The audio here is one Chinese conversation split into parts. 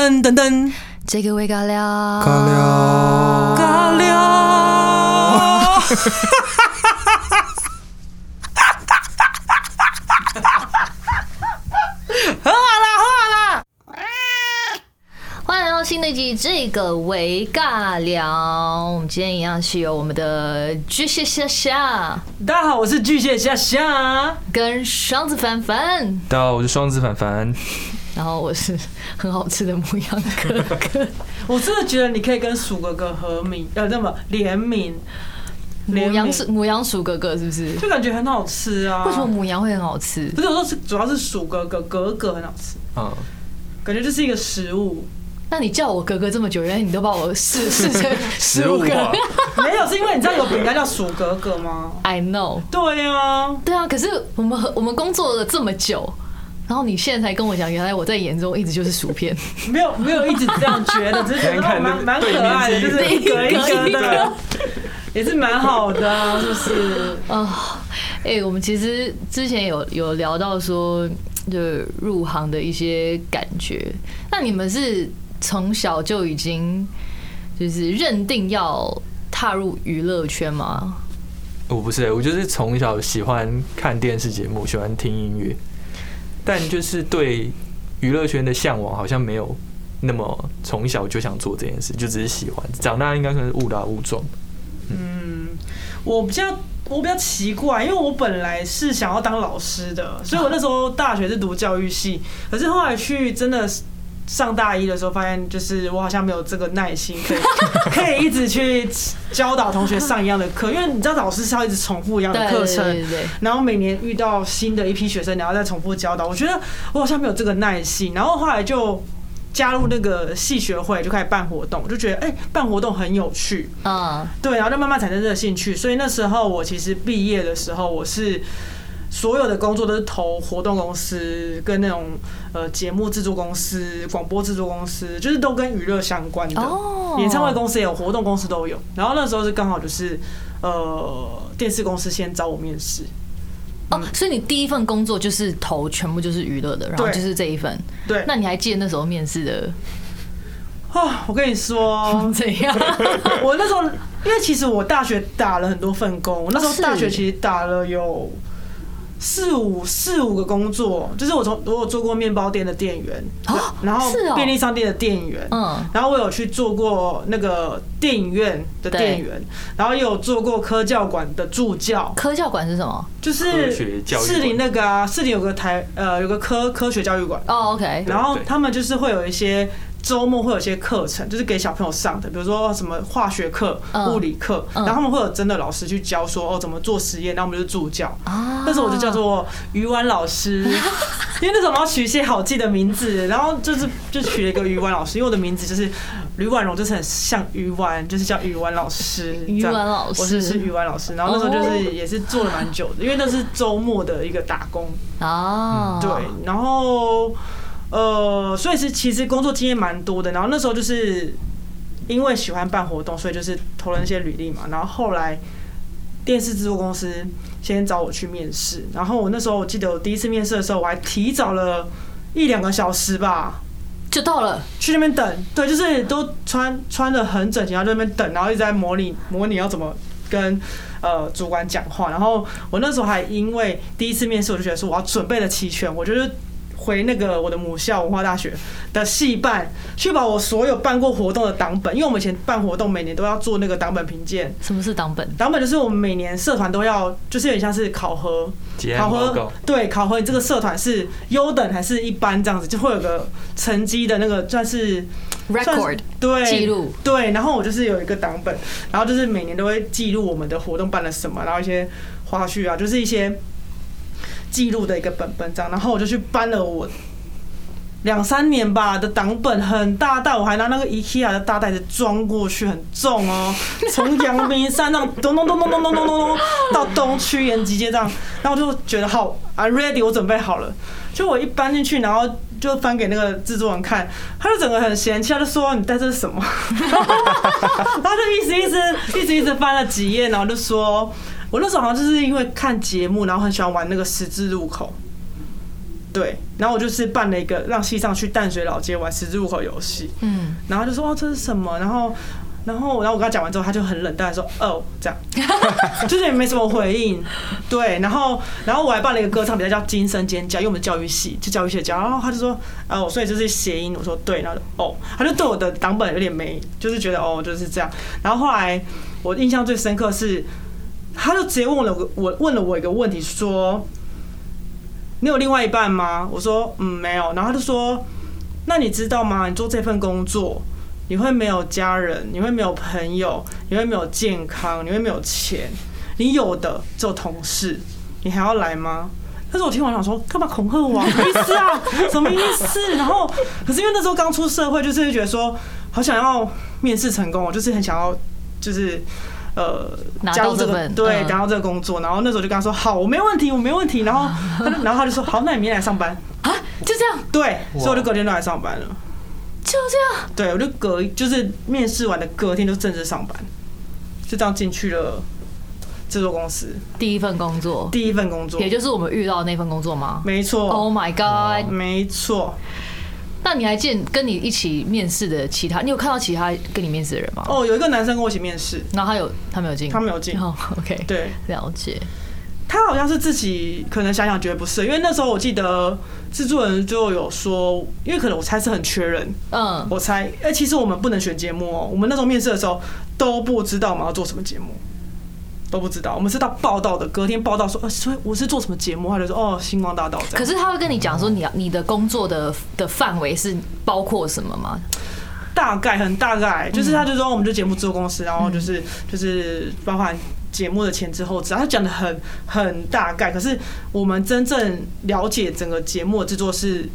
噔噔噔，这个味尬聊，尬聊，尬聊。喝啦喝啦！欢迎来到新的一集这个微尬聊。我们今天一样是由我们的巨蟹夏夏大家好，我是巨蟹夏夏。跟双子凡凡，大家好，我是双子凡凡。然后我是很好吃的母羊哥哥。我真的觉得你可以跟鼠哥哥合名，呃，那么联名，母羊是母羊鼠哥哥是不是？就感觉很好吃啊。为什么？母羊会很好吃不？是，我说是主要是鼠哥哥，格格很好吃，嗯，感觉就是一个食物。那你叫我哥哥这么久，原来你都把我视视成食物化。没有，是因为你知道有饼干叫鼠格格吗？I know。对啊，对啊，可是我们和我们工作了这么久，然后你现在才跟我讲，原来我在眼中一直就是薯片。没有没有一直这样觉得，只是觉得 蛮蛮可爱的，就是是一格一格的，也是蛮好的啊，是不是？啊，哎、我们其实之前有有聊到说，就入行的一些感觉。那你们是从小就已经就是认定要踏入娱乐圈吗？我不是，我就是从小喜欢看电视节目，喜欢听音乐，但就是对娱乐圈的向往好像没有那么从小就想做这件事，就只是喜欢。长大应该算是误打误撞。嗯我比较我比较奇怪，因为我本来是想要当老师的，所以我那时候大学是读教育系，可是后来去真的上大一的时候，发现就是我好像没有这个耐心，可以 可以一直去教导同学上一样的课，因为你知道老师是要一直重复一样的课程，然后每年遇到新的一批学生，然后再重复教导，我觉得我好像没有这个耐心，然后后来就加入那个系学会，就开始办活动，就觉得哎、办活动很有趣，嗯，对，然后就慢慢产生这个兴趣。所以那时候我其实毕业的时候，我是所有的工作都是投活动公司跟那种呃节目制作公司、广播制作公司，就是都跟娱乐相关的。哦演唱会公司也有，活动公司都有。然后那时候是刚好就是呃电视公司先找我面试，哦，所以你第一份工作就是投全部就是娱乐的，然后就是这一份。对，那你还记得那时候面试的啊，我跟你说，怎样？我那时候因为其实我大学打了很多份工，我那时候大学其实打了有四五四五个工作，就是我从我有做过面包店的店员，哦然后便利商店的店员，嗯，然后我有去做过那个电影院的店员，然后也有做过科教馆的助教，科教馆是什么？就是科学教育馆。士林那个啊，市里有个台呃有个科科学教育馆，哦，OK，然后他们就是会有一些周末会有一些课程，就是给小朋友上的，比如说什么化学课、嗯物理课，嗯然后他们会有真的老师去教说哦怎么做实验，然后我们就是助教。啊那时候我就叫做鱼丸老师，因为那时候我们要取一些好记的名字，然后就是就取了一个鱼丸老师，因为我的名字就是吕婉容，就是很像鱼丸，就是叫鱼丸老师。鱼丸老师我是是鱼丸老师，然后那时候就是也是做了蛮久的，因为那是周末的一个打工。哦，对，然后呃，所以是其实工作经验蛮多的。然后那时候就是因为喜欢办活动，所以就是投了那些履历嘛。然后后来电视制作公司先找我去面试，然后我那时候我记得我第一次面试的时候，我还提早了一两个小时吧。就到了。去那边等，对，就是都穿穿的很整齐，然后在那边等，然后一直在模拟模拟要怎么跟呃主管讲话。然后我那时候还因为第一次面试，我就觉得说我要准备的齐全，我就是回那个我的母校文化大学的系办，去把我所有办过活动的档本，因为我们以前办活动每年都要做那个档本评鉴。什么是档本？档本就是我们每年社团都要，就是有点像是考核，考核对考核你这个社团是优等还是一般这样子，就会有个成绩的那个算是算是 record 对记录对，然后我就是有一个档本，然后就是每年都会记录我们的活动办了什么，然后一些花絮啊，就是一些记录的一个本本这样，然后我就去搬了我。两三年吧的档本很大袋，我还拿那个 IKEA 的大袋子装过去，很重哦。从阳明山上咚咚咚咚咚咚咚咚咚到东区延吉街这样，然后我就觉得好，I'm ready，我准备好了。就我一搬进去，然后就翻给那个制作人看，他就整个很嫌弃，他就说你带这是什么？然后就一直一直一直一直翻了几页，然后就说，我那时候好像就是因为看节目，然后很喜欢玩那个十字路口。对，然后我就是办了一个让西上去淡水老街玩十字路口游戏，嗯，然后就说哦这是什么，然后。然后，然后我跟他讲完之后，他就很冷淡地说：“哦，这样，就是也没什么回应。”对，然后，然后我还办了一个歌唱比赛，叫“金声尖叫”，因为我们教育系，就教育系的教。然后他就说：“啊，我所以就是谐音。”我说：“对。”然后哦，他就对我的档本有点没，就是觉得哦就是这样。然后后来我印象最深刻是，他就直接问了我，我问了我一个问题，说：“你有另外一半吗？”我说：“嗯，没有。”然后他就说：“那你知道吗？你做这份工作。”你会没有家人，你会没有朋友，你会没有健康，你会没有钱，你有的只有同事，你还要来吗？但是我听完想说，干嘛恐吓我？什么意思啊？什么意思？然后，可是因为那时候刚出社会，就是觉得说，好想要面试成功，我就是很想要，就是呃，加入这个对，加入这个工作。然后那时候就跟他说，好，我没问题，我没问题。然后，然后他就说，好，那你明天来上班啊？就这样？对，所以我就隔天就来上班了。就这样，对我就隔就是面试完的隔天就正式上班，就这样进去了制作公司。第一份工作，第一份工作，也就是我们遇到的那份工作吗？没错。Oh my god！没错。那你还见跟你一起面试的其他，你有看到其他跟你面试的人吗？哦，有一个男生跟我一起面试，然后他有他没有进，他没有进。哦，OK，对，了解。他好像是自己可能想想觉得不是，因为那时候我记得制作人就有说，因为可能我猜是很缺人，嗯，我猜，哎，其实我们不能选节目哦，我们那时候面试的时候都不知道我们要做什么节目，都不知道，我们是到报道的隔天报道说，呃，所以我是做什么节目，他就说哦，星光大道。可是他会跟你讲说，你要你的工作的的范围是包括什么吗？大概很大概，就是他就说我们就节目制作公司，然后就是就是包含。节目的前置后，只要他讲的很很大概，可是我们真正了解整个节目的制作是，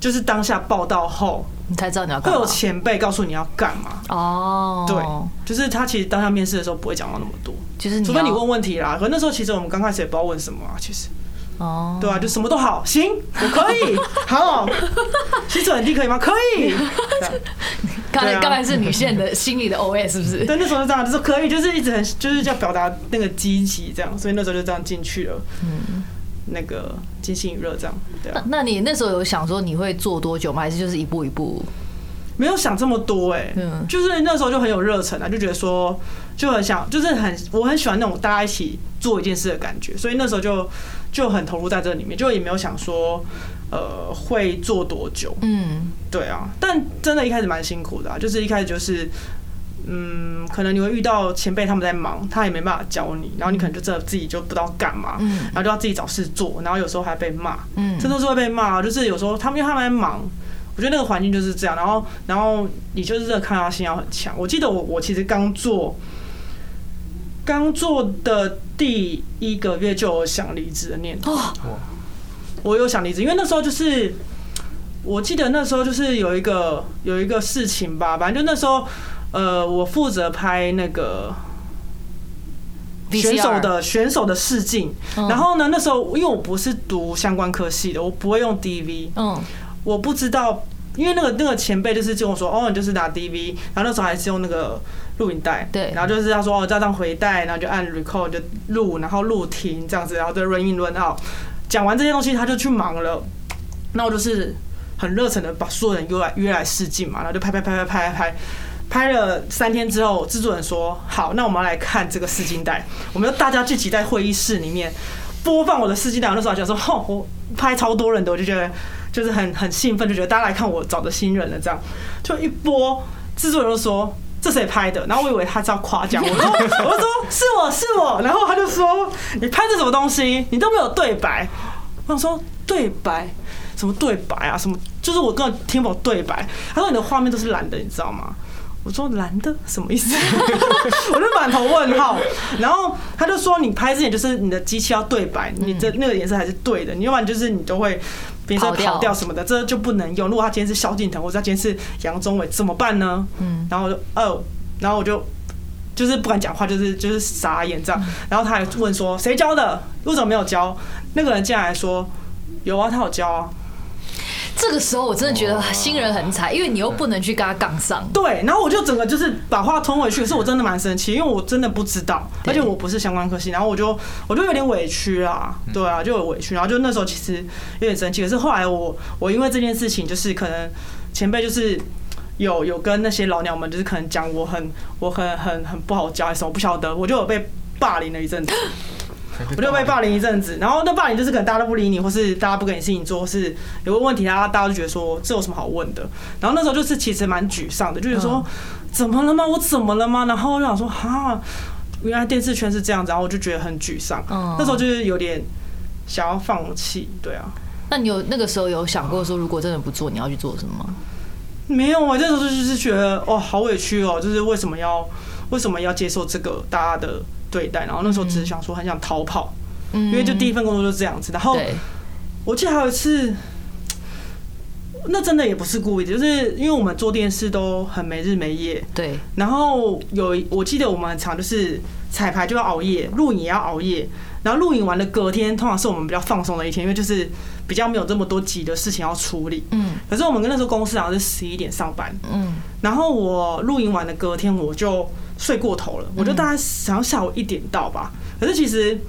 就是当下报道后，你才知道你要干嘛。会有前辈告诉你要干嘛哦。对，就是他其实当下面试的时候不会讲到那么多，就是除非你问问题啦。可那时候其实我们刚开始也不知道问什么啊，其实。哦，对啊，就什么都好，行，我可以，好，薪水很低可以吗？可以。刚才刚才是女性的心里的 OS 是不是？对，那时候就这样，就是可以，就是一直很，就是要表达那个积极这样，所以那时候就这样进去了。嗯，那个金星娱乐这样。对啊。那你那时候有想说你会做多久吗？还是就是一步一步？没有想这么多哎，嗯，就是那时候就很有热忱啊，就觉得说就很想，就是很我很喜欢那种大家一起做一件事的感觉，所以那时候就就很投入在这里面，就也没有想说呃会做多久，嗯，对啊，但真的一开始蛮辛苦的，就是一开始就是嗯，可能你会遇到前辈他们在忙，他也没办法教你，然后你可能就真的自己就不知道干嘛，嗯，然后就要自己找事做，然后有时候还被骂，嗯，真的是会被骂，就是有时候他们因为他们在忙。我觉得那个环境就是这样，然后，然后你就是这个抗压性要很强。我记得我我其实刚做，刚做的第一个月就有想离职的念头。我有想离职，因为那时候就是，我记得那时候就是有一个有一个事情吧，反正就那时候，呃，我负责拍那个选手的选手的试镜，然后呢，那时候因为我不是读相关科系的，我不会用 DV，嗯。我不知道，因为那个那个前辈就是跟我说，哦，你就是拿 DV，然后那时候还是用那个录影带，对，然后就是他说哦，加上回带，然后就按 record 就录，然后录停这样子，然后就 run in run out，讲完这些东西他就去忙了，那我就是很热忱的把所有人约来约来试镜嘛，然后就拍拍拍拍拍拍，拍拍了三天之后，制作人说好，那我们来看这个试镜带，我们就大家聚集在会议室里面播放我的试镜带，那时候就说，吼，我拍超多人的，我就觉得。就是很很兴奋，就觉得大家来看我找的新人了，这样就一播，制作人就说这谁拍的？然后我以为他是要夸奖我，说我说是我是我，然后他就说你拍的什么东西？你都没有对白。我想说对白什么对白啊？什么就是我根本听不懂对白。他说你的画面都是蓝的，你知道吗？我说蓝的什么意思？我就满头问号。然后他就说你拍之前就是你的机器要对白，你这那个颜色还是对的，你要不然就是你都会。比如说跑掉什么的，这就不能用。如果他今天是萧敬腾，或者他今天是杨宗纬，怎么办呢？嗯，然后我就哦，然后我就就是不敢讲话，就是就是傻眼这样。然后他还问说谁教的？为什么没有教？那个人竟然还说有啊，他有教啊。这个时候我真的觉得新人很惨，因为你又不能去跟他杠上。对，然后我就整个就是把话吞回去，可是我真的蛮生气，因为我真的不知道，而且我不是相关科系，然后我就我就有点委屈啦，对啊，就有委屈，然后就那时候其实有点生气，可是后来我我因为这件事情，就是可能前辈就是。有有跟那些老鸟们，就是可能讲我很我很很很不好教，还是什么不晓得，我就有被霸凌了一阵子，我就被霸凌一阵子，然后那霸凌就是可能大家都不理你，或是大家不给你事情做，或是有个问题，大家大家就觉得说这有什么好问的，然后那时候就是其实蛮沮丧的，就是说怎么了吗？我怎么了吗？然后我就想说哈，原来电视圈是这样子，然后我就觉得很沮丧，那时候就是有点想要放弃，对啊。那你有那个时候有想过说，如果真的不做，你要去做什么吗？没有啊，那时候就是觉得哦，好委屈哦，就是为什么要为什么要接受这个大家的对待？然后那时候只是想说很想逃跑，因为就第一份工作就是这样子。然后我记得还有一次，那真的也不是故意的，就是因为我们做电视都很没日没夜。对。然后有我记得我们很常就是彩排就要熬夜，录影也要熬夜。然后录影完的隔天，通常是我们比较放松的一天，因为就是比较没有这么多急的事情要处理。嗯。可是我们跟那时候公司好像是十一点上班。嗯。然后我录影完的隔天，我就睡过头了，我就大概想要下午一点到吧。可是其实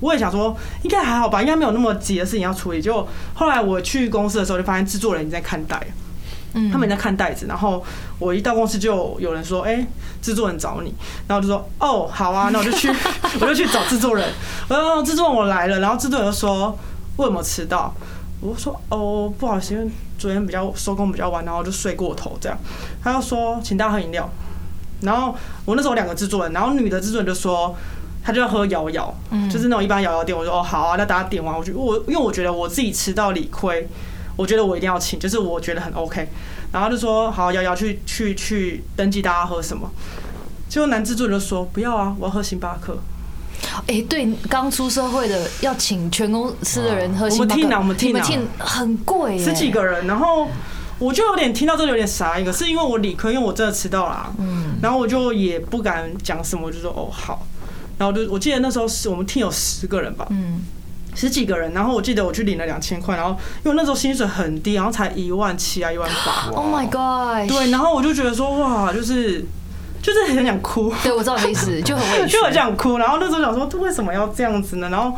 我也想说，应该还好吧，应该没有那么急的事情要处理。就后来我去公司的时候，就发现制作人已经在看袋。他们在看袋子，然后我一到公司就有人说：“哎，制作人找你。”然后我就说：“哦，好啊。”那我就去，我就去找制作人。我说：“制作人，我来了。”然后制作人就说：“为什么迟到？”我说：“哦，不好意思，因为昨天比较收工比较晚，然后就睡过头这样。”他就说：“请大家喝饮料。”然后我那时候两个制作人，然后女的制作人就说：“他就要喝摇摇，就是那种一般摇摇店。”我说：“哦，好啊，那大家点完，我就我因为我觉得我自己吃到理亏。”我觉得我一定要请，就是我觉得很 OK，然后就说好，瑶瑶去去去登记大家喝什么。结果男制作人就说不要啊，我要喝星巴克。哎，对，刚出社会的要请全公司的人喝星巴克，我们听，我们听，很贵，十几个人，然后我就有点听到这有点傻一个，是因为我理科，因为我真的迟到了，嗯，然后我就也不敢讲什么，我就说哦好，然后就我记得那时候是我们听有十个人吧，嗯。十几个人，然后我记得我去领了两千块，然后因为那时候薪水很低，然后才一万七啊，一万八。Oh my god！对，然后我就觉得说哇，就是就是很想哭。对，我知道你的意思，就很委屈，就很想哭。然后那时候想说，为什么要这样子呢？然后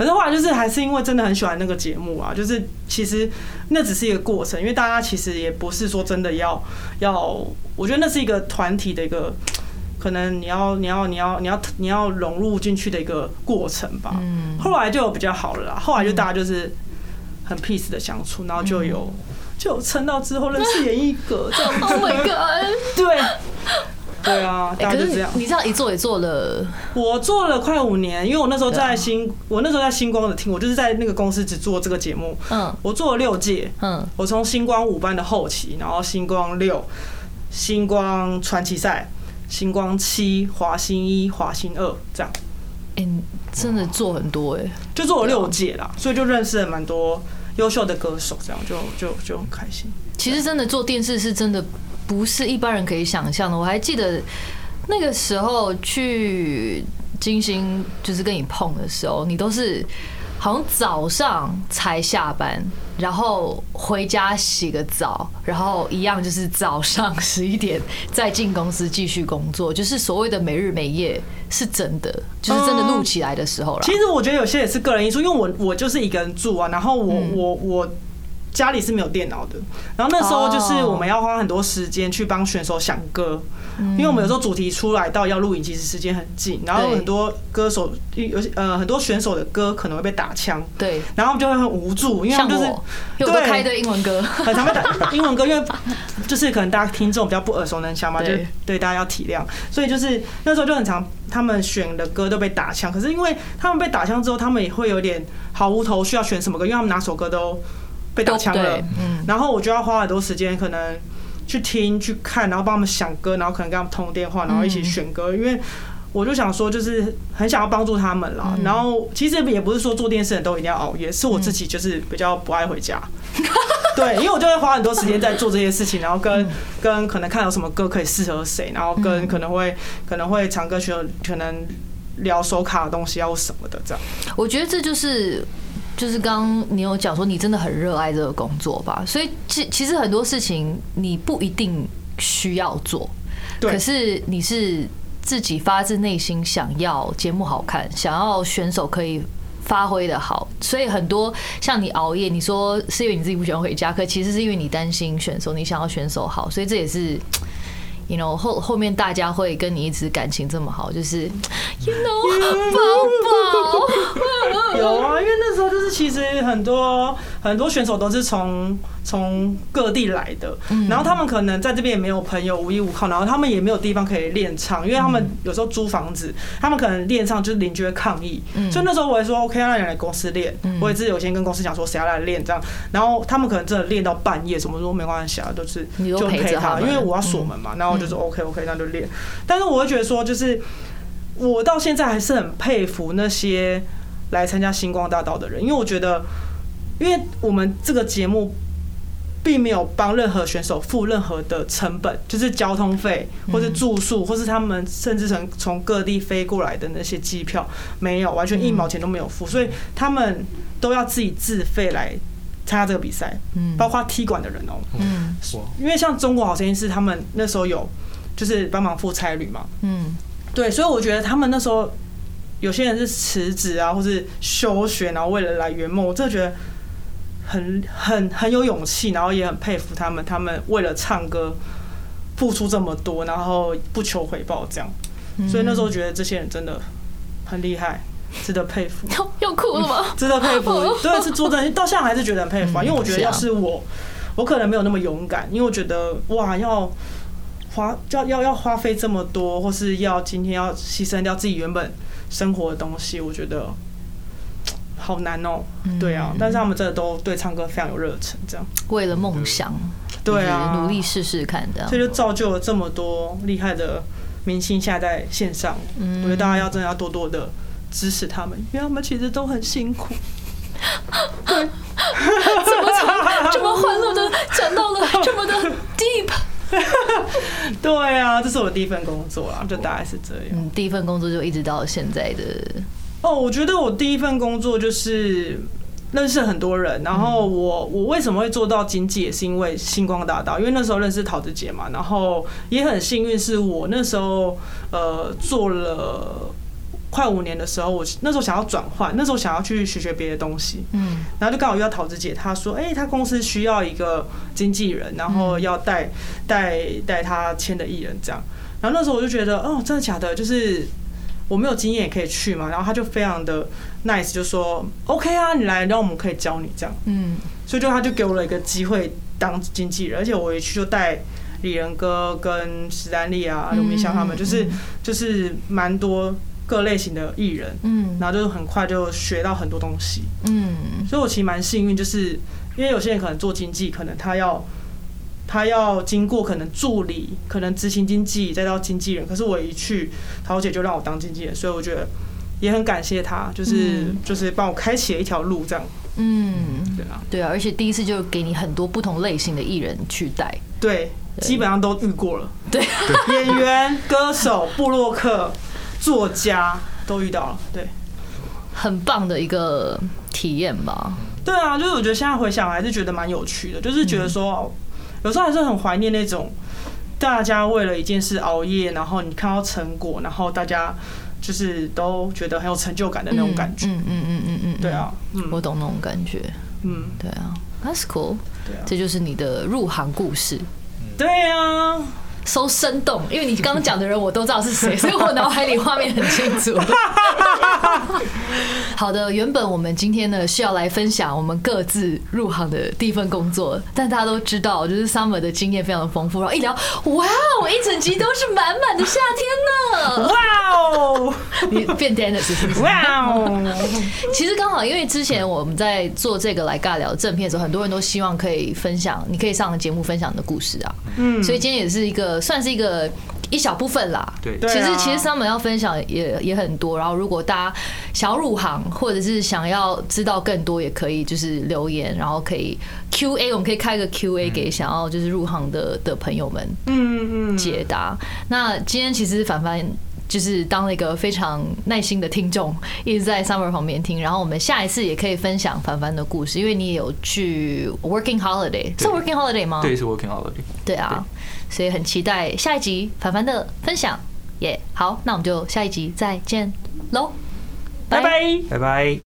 可是后来就是还是因为真的很喜欢那个节目啊，就是其实那只是一个过程，因为大家其实也不是说真的要要，我觉得那是一个团体的一个。可能你要你要你要你要你要融入进去的一个过程吧。嗯。后来就比较好了啦，后来就大家就是很 peace 的相处，然后就有就撑到之后认识严艺格这样子。Oh my god！对 对啊，大概就这样。你这样一做也做了，我做了快五年，因为我那时候在星，我那时候在星光的听，我就是在那个公司只做这个节目。嗯。我做了六届。嗯。我从星光五班的后期，然后星光六，星光传奇赛。星光七、华星一、华星二这样，哎，真的做很多哎，就做了六届啦，所以就认识了蛮多优秀的歌手，这样就就就很开心。其实真的做电视是真的不是一般人可以想象的。我还记得那个时候去金星，就是跟你碰的时候，你都是。好像早上才下班，然后回家洗个澡，然后一样就是早上 十一点再进公司继续工作，就是所谓的没日没夜，是真的，就是真的录起来的时候了。其实我觉得有些也是个人因素，因为我我就是一个人住啊，然后我我我。家里是没有电脑的，然后那时候就是我们要花很多时间去帮选手想歌，因为我们有时候主题出来到要录影，其实时间很近，然后很多歌手有呃很多选手的歌可能会被打枪，对，然后就会很无助，因为就是对。开的英文歌，很常被打英文歌，因为就是可能大家听众比较不耳熟能详嘛，就对。大家要体谅，所以就是那时候就很常他们选的歌都被打枪，可是因为他们被打枪之后，他们也会有点毫无头绪要选什么歌，因为他们哪首歌都。被打枪了，嗯，然后我就要花很多时间，可能去听、去看，然后帮他们想歌，然后可能跟他们通电话，然后一起选歌。因为我就想说，就是很想要帮助他们啦。然后其实也不是说做电视人都一定要熬夜，是我自己就是比较不爱回家。对，因为我就会花很多时间在做这些事情，然后跟跟可能看有什么歌可以适合谁，然后跟可能会可能会唱歌学，可能聊手卡的东西要什么的这样。我觉得这就是。就是刚刚你有讲说你真的很热爱这个工作吧，所以其其实很多事情你不一定需要做，对可是你是自己发自内心想要节目好看，想要选手可以。发挥的好，所以很多像你熬夜，你说是因为你自己不喜欢回家，可其实是因为你担心选手，你想要选手好，所以这也是，you know 后后面大家会跟你一直感情这么好，就是 you know 宝宝，有啊，因为那时候就是其实很多很多选手都是从从各地来的，然后他们可能在这边也没有朋友，无依无靠，然后他们也没有地方可以练唱，因为他们有时候租房子，他们可能练唱就是邻居会抗议，所以那时候我也说 OK，那你来公司练，我也是有先跟公司讲说谁要来练这样，然后他们可能真的练到半夜，什么说没关系啊，都是就陪他，因为我要锁门嘛，然后我就说 OK OK，那就练，但是我会觉得说就是。我到现在还是很佩服那些来参加星光大道的人，因为我觉得，因为我们这个节目并没有帮任何选手付任何的成本，就是交通费，或是住宿，或是他们甚至从从各地飞过来的那些机票，没有，完全一毛钱都没有付，所以他们都要自己自费来参加这个比赛，嗯。包括踢馆的人哦、嗯哇，因为像中国好声音是他们那时候有就是帮忙付差旅嘛，嗯。对，所以我觉得他们那时候有些人是辞职啊，或是休学，然后为了来圆梦，我真的觉得很很很有勇气，然后也很佩服他们，他们为了唱歌付出这么多，然后不求回报这样，所以那时候觉得这些人真的很厉害，值得佩服。要要哭了吗？值得佩服，对，是做真，到现在还是觉得很佩服啊，嗯因为我觉得要是我，我可能没有那么勇敢，因为我觉得哇，要花要要要花费这么多，或是要今天要牺牲掉自己原本生活的东西，我觉得好难哦、嗯对啊，但是他们真的都对唱歌非常有热忱，这样，为了梦想，对啊，努力试试看的。所以就造就了这么多厉害的明星现在在线上，嗯我觉得大家要真的要多多的支持他们，因为他们其实都很辛苦。怎么从这么欢乐的讲到了 这么的 deep？对啊，这是我第一份工作啊，就大概是这样。嗯，第一份工作就一直到现在的，哦，我觉得我第一份工作就是认识很多人，然后我我为什么会做到经济，也是因为星光大道，因为那时候认识桃子姐嘛，然后也很幸运是我那时候呃做了。快五年的时候，我那时候想要转换，那时候想要去学学别的东西，嗯然后就刚好遇到桃子姐，她说：“哎、她公司需要一个经纪人，然后要带带带她签的艺人这样。”然后那时候我就觉得，哦，真的假的？就是我没有经验也可以去嘛。然后他就非常的 nice，就说：“OK 啊，你来，然后我们可以教你这样。嗯”所以就他就给我了一个机会当经纪人，而且我一去就带李仁哥跟史丹利啊、刘明湘他们，就是就是蛮多各类型的艺人，嗯然后就是很快就学到很多东西。嗯所以我其实蛮幸运，就是因为有些人可能做经济，可能他要他要经过可能助理，可能执行经纪，再到经纪人。可是我一去，桃姐就让我当经纪人，所以我觉得也很感谢她，就是、嗯。就是帮我开启了一条路，这样。嗯，对啊，对啊，而且第一次就给你很多不同类型的艺人去带，对，基本上都遇过了，对，演员、歌手、布洛克、作家都遇到了，对。很棒的一个体验吧。对啊，就是我觉得现在回想还是觉得蛮有趣的，就是觉得说，哦有时候还是很怀念那种大家为了一件事熬夜，然后你看到成果，然后大家就是都觉得很有成就感的那种感觉。嗯嗯嗯嗯嗯，对啊，嗯我懂那种感觉。嗯，对啊，That's cool。对啊，这就是你的入行故事。对啊，so 生动，因为你刚刚讲的人我都知道是谁，所以我脑海里画面很清楚。好的，原本我们今天呢是要来分享我们各自入行的第一份工作，但大家都知道，就是 Summer 的经验非常的丰富，然后一聊，哇，我一整集都是满满的夏天呢。哇哦，你变 Dennis 是不是？哇哦，其实刚好，因为之前我们在做这个来尬聊正片的时候，很多人都希望可以分享，你可以上节目分享你的故事啊。嗯，所以今天也是一个算是一个一小部分啦。对对啊其实其实 Summer 要分享也也很多，然后如果大家想要入行，或者是想要知道更多，也可以就是留言，然后可以 Q A，我们可以开个 Q A 给想要就是入行的的朋友们嗯嗯，解答。那今天其实凡凡就是当了一个非常耐心的听众，一直在 Summer 旁边听。然后我们下一次也可以分享凡凡的故事，因为你也有去 Working Holiday，是 Working Holiday 吗？对，是 Working Holiday。对啊，所以很期待下一集凡凡的分享。耶，好，那我们就下一集再见喽，拜拜。拜拜。